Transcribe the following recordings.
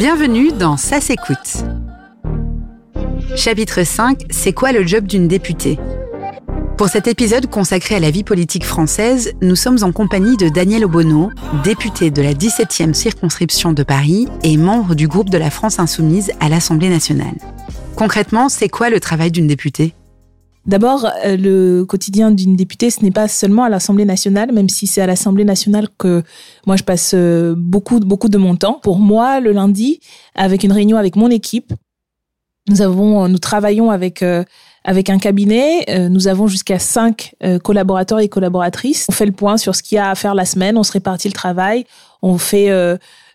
Bienvenue dans Ça s'écoute. Chapitre 5 C'est quoi le job d'une députée? Pour cet épisode consacré à la vie politique française, nous sommes en compagnie de Daniel Obono, député de la 17e circonscription de Paris et membre du groupe de la France Insoumise à l'Assemblée nationale. Concrètement, c'est quoi le travail d'une députée? D'abord, euh, le quotidien d'une députée, ce n'est pas seulement à l'Assemblée nationale, même si c'est à l'Assemblée nationale que moi je passe euh, beaucoup, beaucoup de mon temps. Pour moi, le lundi, avec une réunion avec mon équipe, nous avons, nous travaillons avec euh, avec un cabinet. nous avons jusqu'à cinq collaborateurs et collaboratrices. On fait le point sur ce qu'il y a à faire la semaine. On se répartit le travail. On fait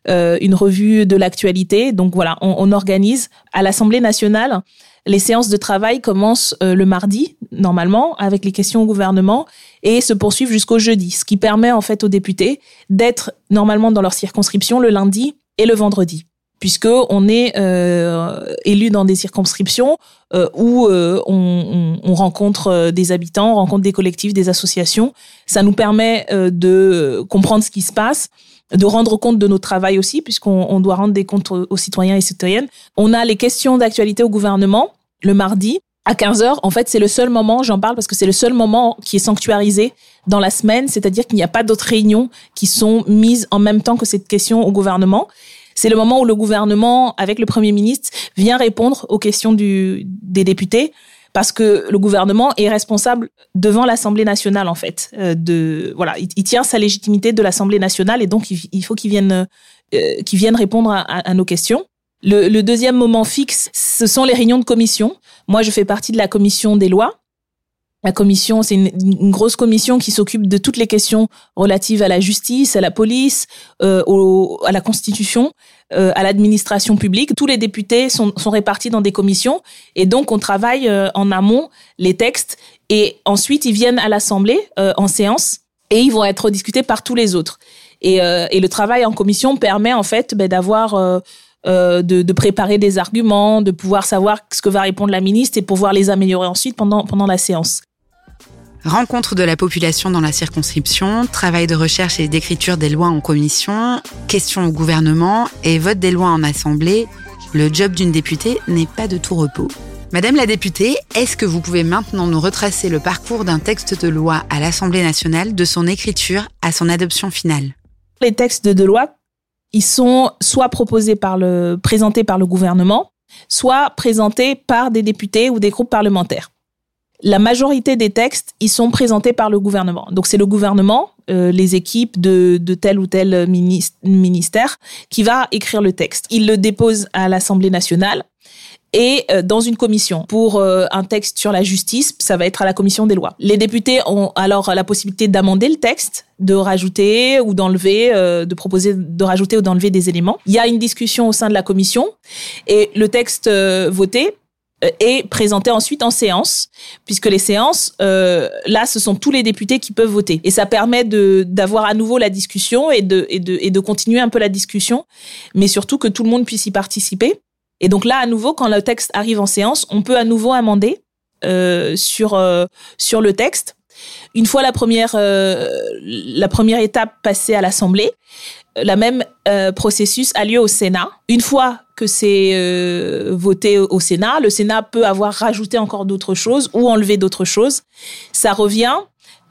une revue de l'actualité. Donc voilà, on, organise à l'Assemblée nationale les séances de travail commencent euh, le mardi, normalement, avec les questions au gouvernement, et se poursuivent jusqu'au jeudi, ce qui permet en fait aux députés d'être normalement dans leur circonscription le lundi et le vendredi puisque on est euh, élu dans des circonscriptions euh, où euh, on, on, rencontre des habitants, on rencontre des collectifs, des associations. Ça nous permet de comprendre ce qui se passe, de rendre compte de notre travail aussi, puisqu'on doit rendre des comptes aux, citoyens et citoyennes. On a les questions d'actualité au gouvernement le mardi à 15h. En fait, c'est le seul moment, j'en parle parce que c'est le seul moment qui est sanctuarisé dans la semaine, c'est-à-dire qu'il n'y a pas d'autres réunions qui sont mises en même temps que cette question au gouvernement. C'est le moment où le gouvernement, avec le Premier ministre, vient répondre aux questions des députés parce que le gouvernement est responsable devant l'Assemblée nationale en fait. Euh, de voilà, il, tient sa légitimité de l'Assemblée nationale et donc il, faut qu'il vienne euh, qu'il vienne répondre à, à, nos questions. Le, le, deuxième moment fixe, ce sont les réunions de commission. Moi, je fais partie de la commission des lois. La commission, c'est une, grosse commission qui s'occupe de toutes les questions relatives à la justice, à la police, euh, à la constitution, euh, à l'administration publique. Tous les députés sont, répartis dans des commissions et donc on travaille euh, en amont les textes et ensuite ils viennent à l'Assemblée en séance et ils vont être discutés par tous les autres. Et, le travail en commission permet en fait ben, d'avoir de, de, préparer des arguments, de pouvoir savoir ce que va répondre la ministre et pouvoir les améliorer ensuite pendant, pendant la séance. Rencontre de la population dans la circonscription, travail de recherche et d'écriture des lois en commission, questions au gouvernement et vote des lois en assemblée, le job d'une députée n'est pas de tout repos. Madame la députée, est-ce que vous pouvez maintenant nous retracer le parcours d'un texte de loi à l'Assemblée nationale de son écriture à son adoption finale? Les textes de loi, ils sont soit proposés par le, présentés par le gouvernement, soit présentés par des députés ou des groupes parlementaires la majorité des textes, ils sont présentés par le gouvernement. Donc c'est le gouvernement, euh, les équipes de, tel ou tel ministère qui va écrire le texte. Il le dépose à l'Assemblée nationale et euh, dans une commission. Pour euh, un texte sur la justice, ça va être à la commission des lois. Les députés ont alors la possibilité d'amender le texte, de rajouter ou d'enlever, de proposer de rajouter ou d'enlever des éléments. Il y a une discussion au sein de la commission et le texte voté euh, et présenté ensuite en séance, puisque les séances, euh, là, ce sont tous les députés qui peuvent voter. Et ça permet d'avoir à nouveau la discussion et de, et, de, et de continuer un peu la discussion, mais surtout que tout le monde puisse y participer. Et donc là, à nouveau, quand le texte arrive en séance, on peut à nouveau amender euh, sur, euh, sur le texte. Une fois la première, euh, la première étape passée à l'Assemblée, la même euh, processus a lieu au Sénat. Une fois que c'est euh, voté au Sénat, le Sénat peut avoir rajouté encore d'autres choses ou enlevé d'autres choses. Ça revient.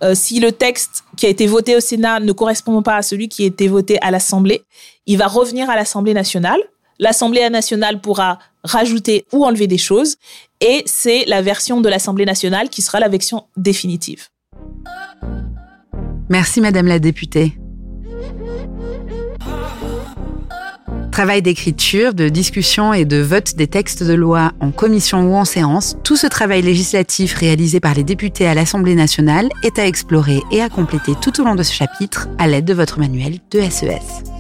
Euh, si le texte qui a été voté au Sénat ne correspond pas à celui qui a été voté à l'Assemblée, il va revenir à l'Assemblée nationale. L'Assemblée nationale pourra rajouter ou enlever des choses et c'est la version de l'Assemblée nationale qui sera la version définitive. Merci Madame la députée. Travail d'écriture, de discussion et de vote des textes de loi en commission ou en séance, tout ce travail législatif réalisé par les députés à l'Assemblée nationale est à explorer et à compléter tout au long de ce chapitre à l'aide de votre manuel de SES.